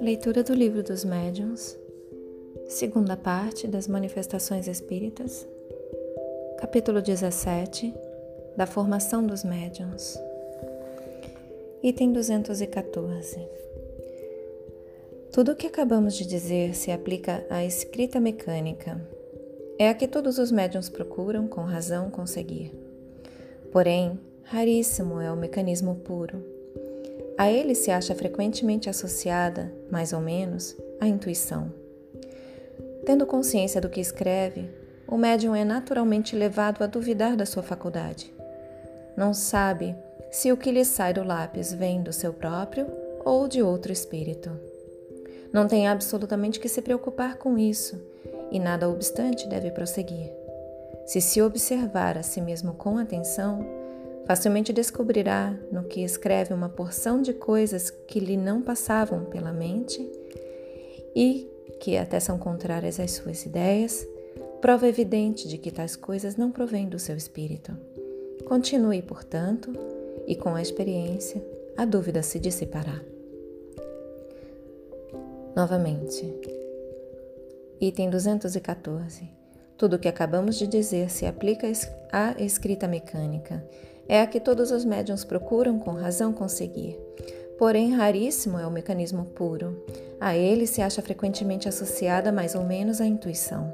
Leitura do Livro dos Médiuns, segunda parte das Manifestações Espíritas, capítulo 17 da Formação dos Médiuns, item 214. Tudo o que acabamos de dizer se aplica à escrita mecânica. É a que todos os médiuns procuram, com razão, conseguir. Porém, raríssimo é o mecanismo puro a ele se acha frequentemente associada, mais ou menos, a intuição. Tendo consciência do que escreve, o médium é naturalmente levado a duvidar da sua faculdade. Não sabe se o que lhe sai do lápis vem do seu próprio ou de outro espírito. Não tem absolutamente que se preocupar com isso e, nada obstante, deve prosseguir. Se se observar a si mesmo com atenção, Facilmente descobrirá no que escreve uma porção de coisas que lhe não passavam pela mente e que até são contrárias às suas ideias, prova evidente de que tais coisas não provêm do seu espírito. Continue, portanto, e com a experiência, a dúvida se dissipará. Novamente, item 214. Tudo o que acabamos de dizer se aplica à escrita mecânica é a que todos os médiums procuram com razão conseguir. Porém, raríssimo é o mecanismo puro. A ele se acha frequentemente associada mais ou menos a intuição.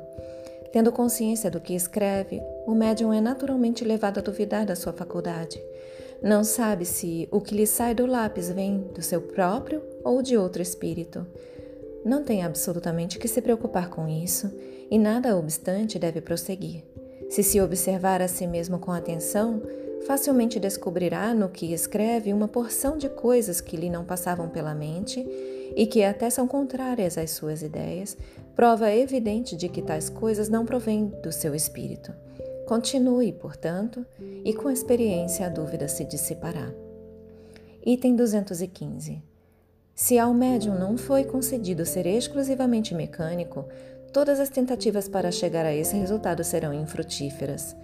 Tendo consciência do que escreve, o médium é naturalmente levado a duvidar da sua faculdade. Não sabe se o que lhe sai do lápis vem do seu próprio ou de outro espírito. Não tem absolutamente que se preocupar com isso e, nada obstante, deve prosseguir. Se se observar a si mesmo com atenção, facilmente descobrirá no que escreve uma porção de coisas que lhe não passavam pela mente e que até são contrárias às suas ideias, prova evidente de que tais coisas não provêm do seu espírito. Continue, portanto, e com a experiência a dúvida se dissipará. Item 215. Se ao médium não foi concedido ser exclusivamente mecânico, todas as tentativas para chegar a esse resultado serão infrutíferas.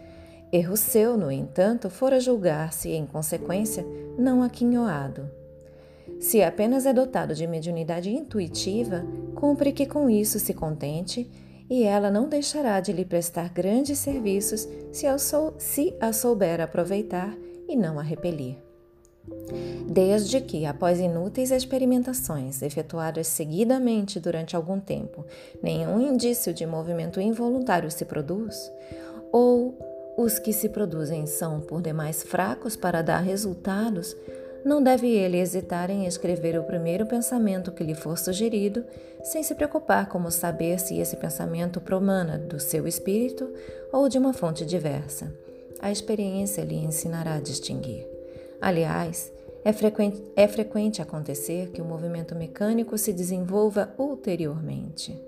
Erro seu, no entanto, fora julgar-se, em consequência, não aquinhoado. Se apenas é dotado de mediunidade intuitiva, cumpre que com isso se contente e ela não deixará de lhe prestar grandes serviços se sou, se a souber aproveitar e não a repelir. Desde que, após inúteis experimentações efetuadas seguidamente durante algum tempo, nenhum indício de movimento involuntário se produz, ou os que se produzem são por demais fracos para dar resultados, não deve ele hesitar em escrever o primeiro pensamento que lhe for sugerido, sem se preocupar como saber se esse pensamento promana do seu espírito ou de uma fonte diversa. A experiência lhe ensinará a distinguir. Aliás, é frequente, é frequente acontecer que o movimento mecânico se desenvolva ulteriormente.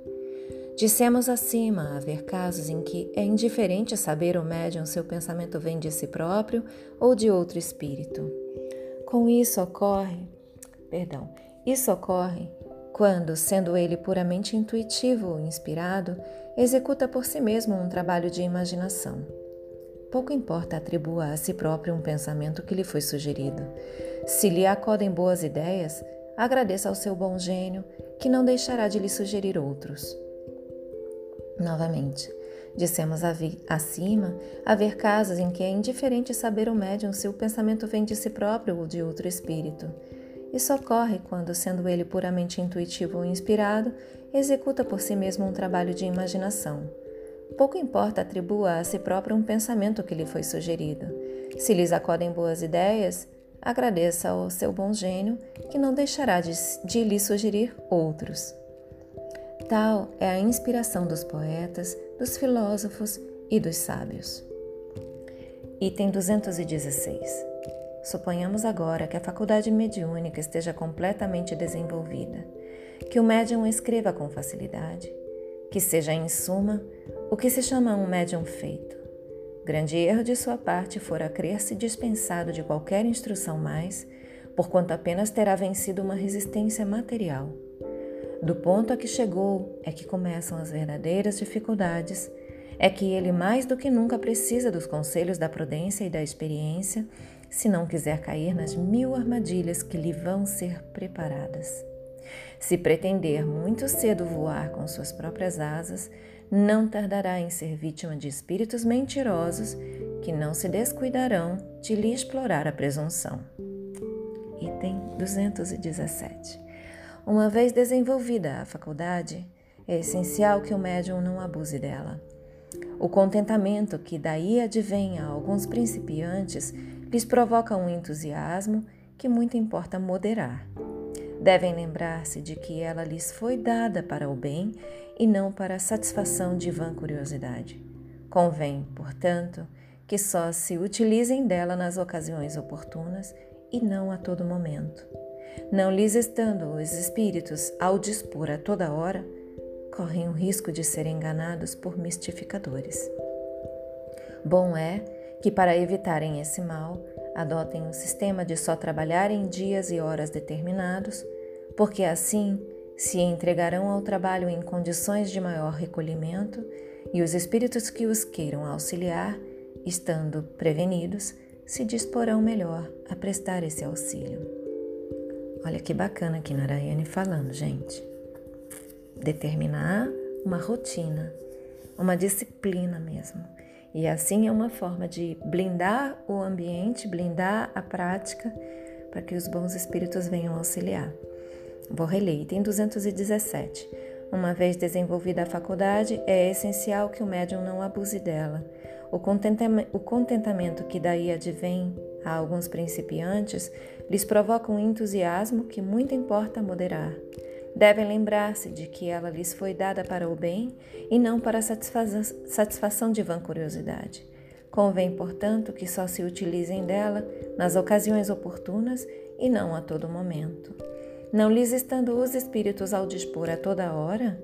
Dissemos acima haver casos em que é indiferente saber o médium se o pensamento vem de si próprio ou de outro espírito. Com isso ocorre, perdão, isso ocorre quando, sendo ele puramente intuitivo ou inspirado, executa por si mesmo um trabalho de imaginação. Pouco importa atribua a si próprio um pensamento que lhe foi sugerido. Se lhe acodem boas ideias, agradeça ao seu bom gênio, que não deixará de lhe sugerir outros. Novamente, dissemos acima haver casos em que é indiferente saber o médium se o pensamento vem de si próprio ou de outro espírito. Isso ocorre quando, sendo ele puramente intuitivo ou inspirado, executa por si mesmo um trabalho de imaginação. Pouco importa atribua a si próprio um pensamento que lhe foi sugerido. Se lhes acodem boas ideias, agradeça ao seu bom gênio, que não deixará de, de lhe sugerir outros. Tal é a inspiração dos poetas, dos filósofos e dos sábios. Item 216. Suponhamos agora que a faculdade mediúnica esteja completamente desenvolvida, que o médium escreva com facilidade, que seja, em suma, o que se chama um médium feito. Grande erro de sua parte fora crer-se dispensado de qualquer instrução mais, porquanto apenas terá vencido uma resistência material do ponto a que chegou é que começam as verdadeiras dificuldades, é que ele mais do que nunca precisa dos conselhos da prudência e da experiência, se não quiser cair nas mil armadilhas que lhe vão ser preparadas. Se pretender muito cedo voar com suas próprias asas, não tardará em ser vítima de espíritos mentirosos que não se descuidarão de lhe explorar a presunção. Item 217. Uma vez desenvolvida a faculdade, é essencial que o médium não abuse dela. O contentamento que daí advém a alguns principiantes lhes provoca um entusiasmo que muito importa moderar. Devem lembrar-se de que ela lhes foi dada para o bem e não para a satisfação de vã curiosidade. Convém, portanto, que só se utilizem dela nas ocasiões oportunas e não a todo momento. Não lhes estando os espíritos ao dispor a toda hora, correm o risco de serem enganados por mistificadores. Bom é que, para evitarem esse mal, adotem um sistema de só trabalhar em dias e horas determinados, porque assim se entregarão ao trabalho em condições de maior recolhimento e os espíritos que os queiram auxiliar, estando prevenidos, se disporão melhor a prestar esse auxílio. Olha que bacana aqui Narayane falando, gente. Determinar uma rotina, uma disciplina mesmo. E assim é uma forma de blindar o ambiente, blindar a prática, para que os bons espíritos venham auxiliar. Vou reler, item 217. Uma vez desenvolvida a faculdade, é essencial que o médium não abuse dela. O contentamento, o contentamento que daí advém a alguns principiantes lhes provoca um entusiasmo que muito importa moderar. Devem lembrar-se de que ela lhes foi dada para o bem e não para a satisfação de vã curiosidade. Convém, portanto, que só se utilizem dela nas ocasiões oportunas e não a todo momento não lhes estando os espíritos ao dispor a toda hora,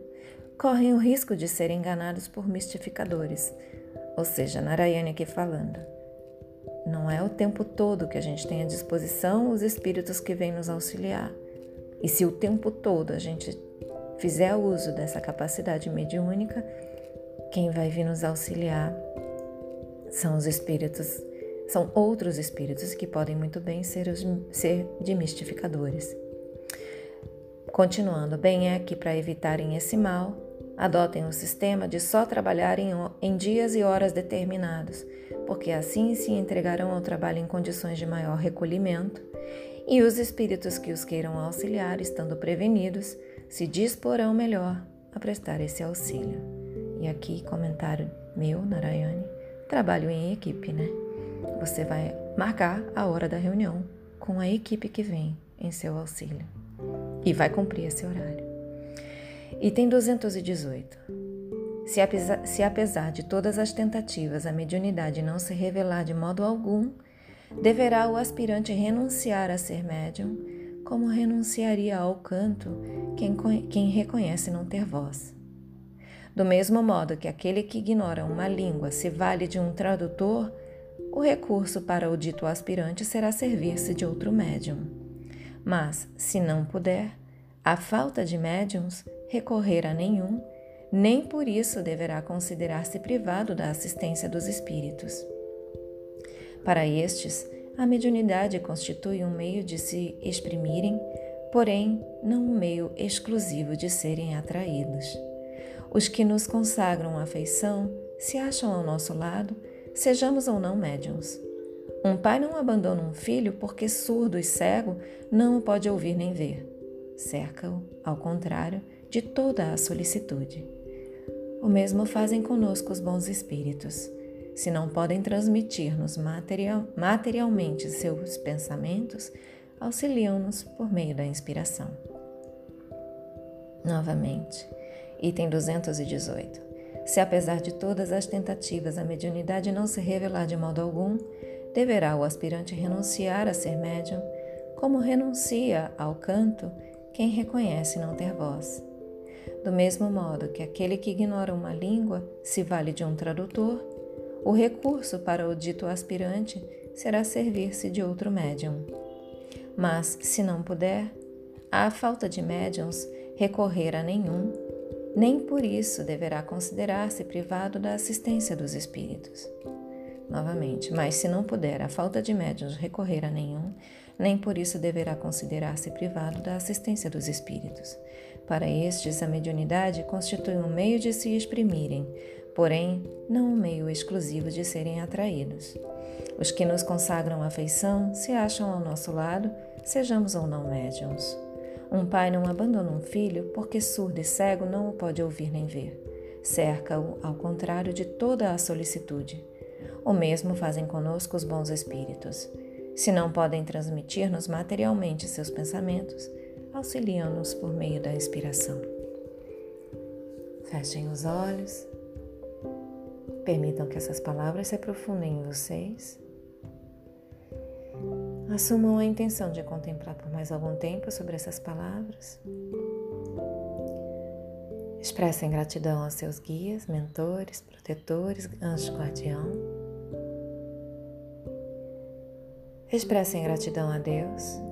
correm o risco de serem enganados por mistificadores. Ou seja, Narayana aqui falando. Não é o tempo todo que a gente tem à disposição os espíritos que vêm nos auxiliar. E se o tempo todo a gente fizer uso dessa capacidade mediúnica, quem vai vir nos auxiliar são os espíritos, são outros espíritos que podem muito bem ser, os, ser de mistificadores. Continuando, bem é que para evitarem esse mal, adotem o sistema de só trabalharem em dias e horas determinados, porque assim se entregarão ao trabalho em condições de maior recolhimento, e os espíritos que os queiram auxiliar, estando prevenidos, se disporão melhor a prestar esse auxílio. E aqui, comentário meu, Narayane, trabalho em equipe, né? Você vai marcar a hora da reunião com a equipe que vem em seu auxílio e vai cumprir esse horário. Item 218. Se apesar, se apesar de todas as tentativas a mediunidade não se revelar de modo algum, deverá o aspirante renunciar a ser médium, como renunciaria ao canto quem, quem reconhece não ter voz. Do mesmo modo que aquele que ignora uma língua se vale de um tradutor, o recurso para o dito aspirante será servir-se de outro médium. Mas, se não puder, a falta de médiums, recorrer a nenhum, nem por isso deverá considerar-se privado da assistência dos espíritos. Para estes, a mediunidade constitui um meio de se exprimirem, porém não um meio exclusivo de serem atraídos. Os que nos consagram afeição se acham ao nosso lado, sejamos ou não médiums. Um pai não abandona um filho porque surdo e cego não o pode ouvir nem ver. Cerca-o, ao contrário, de toda a solicitude. O mesmo fazem conosco os bons espíritos. Se não podem transmitir-nos material, materialmente seus pensamentos, auxiliam-nos por meio da inspiração. Novamente, item 218. Se apesar de todas as tentativas a mediunidade não se revelar de modo algum, deverá o aspirante renunciar a ser médium, como renuncia ao canto quem reconhece não ter voz. Do mesmo modo que aquele que ignora uma língua se vale de um tradutor, o recurso para o dito aspirante será servir-se de outro médium. Mas, se não puder, à falta de médiums, recorrer a nenhum, nem por isso deverá considerar-se privado da assistência dos espíritos. novamente, mas se não puder, a falta de médiuns recorrer a nenhum, nem por isso deverá considerar-se privado da assistência dos espíritos. Para estes, a mediunidade constitui um meio de se exprimirem, porém, não um meio exclusivo de serem atraídos. Os que nos consagram afeição se acham ao nosso lado, sejamos ou não médiums. Um pai não abandona um filho porque surdo e cego não o pode ouvir nem ver. Cerca-o, ao contrário de toda a solicitude. O mesmo fazem conosco os bons espíritos. Se não podem transmitir-nos materialmente seus pensamentos, auxiliam-nos por meio da inspiração. Fechem os olhos. Permitam que essas palavras se aprofundem em vocês. Assumam a intenção de contemplar por mais algum tempo sobre essas palavras. Expressem gratidão aos seus guias, mentores, protetores, anjo guardião. Expressem gratidão a Deus.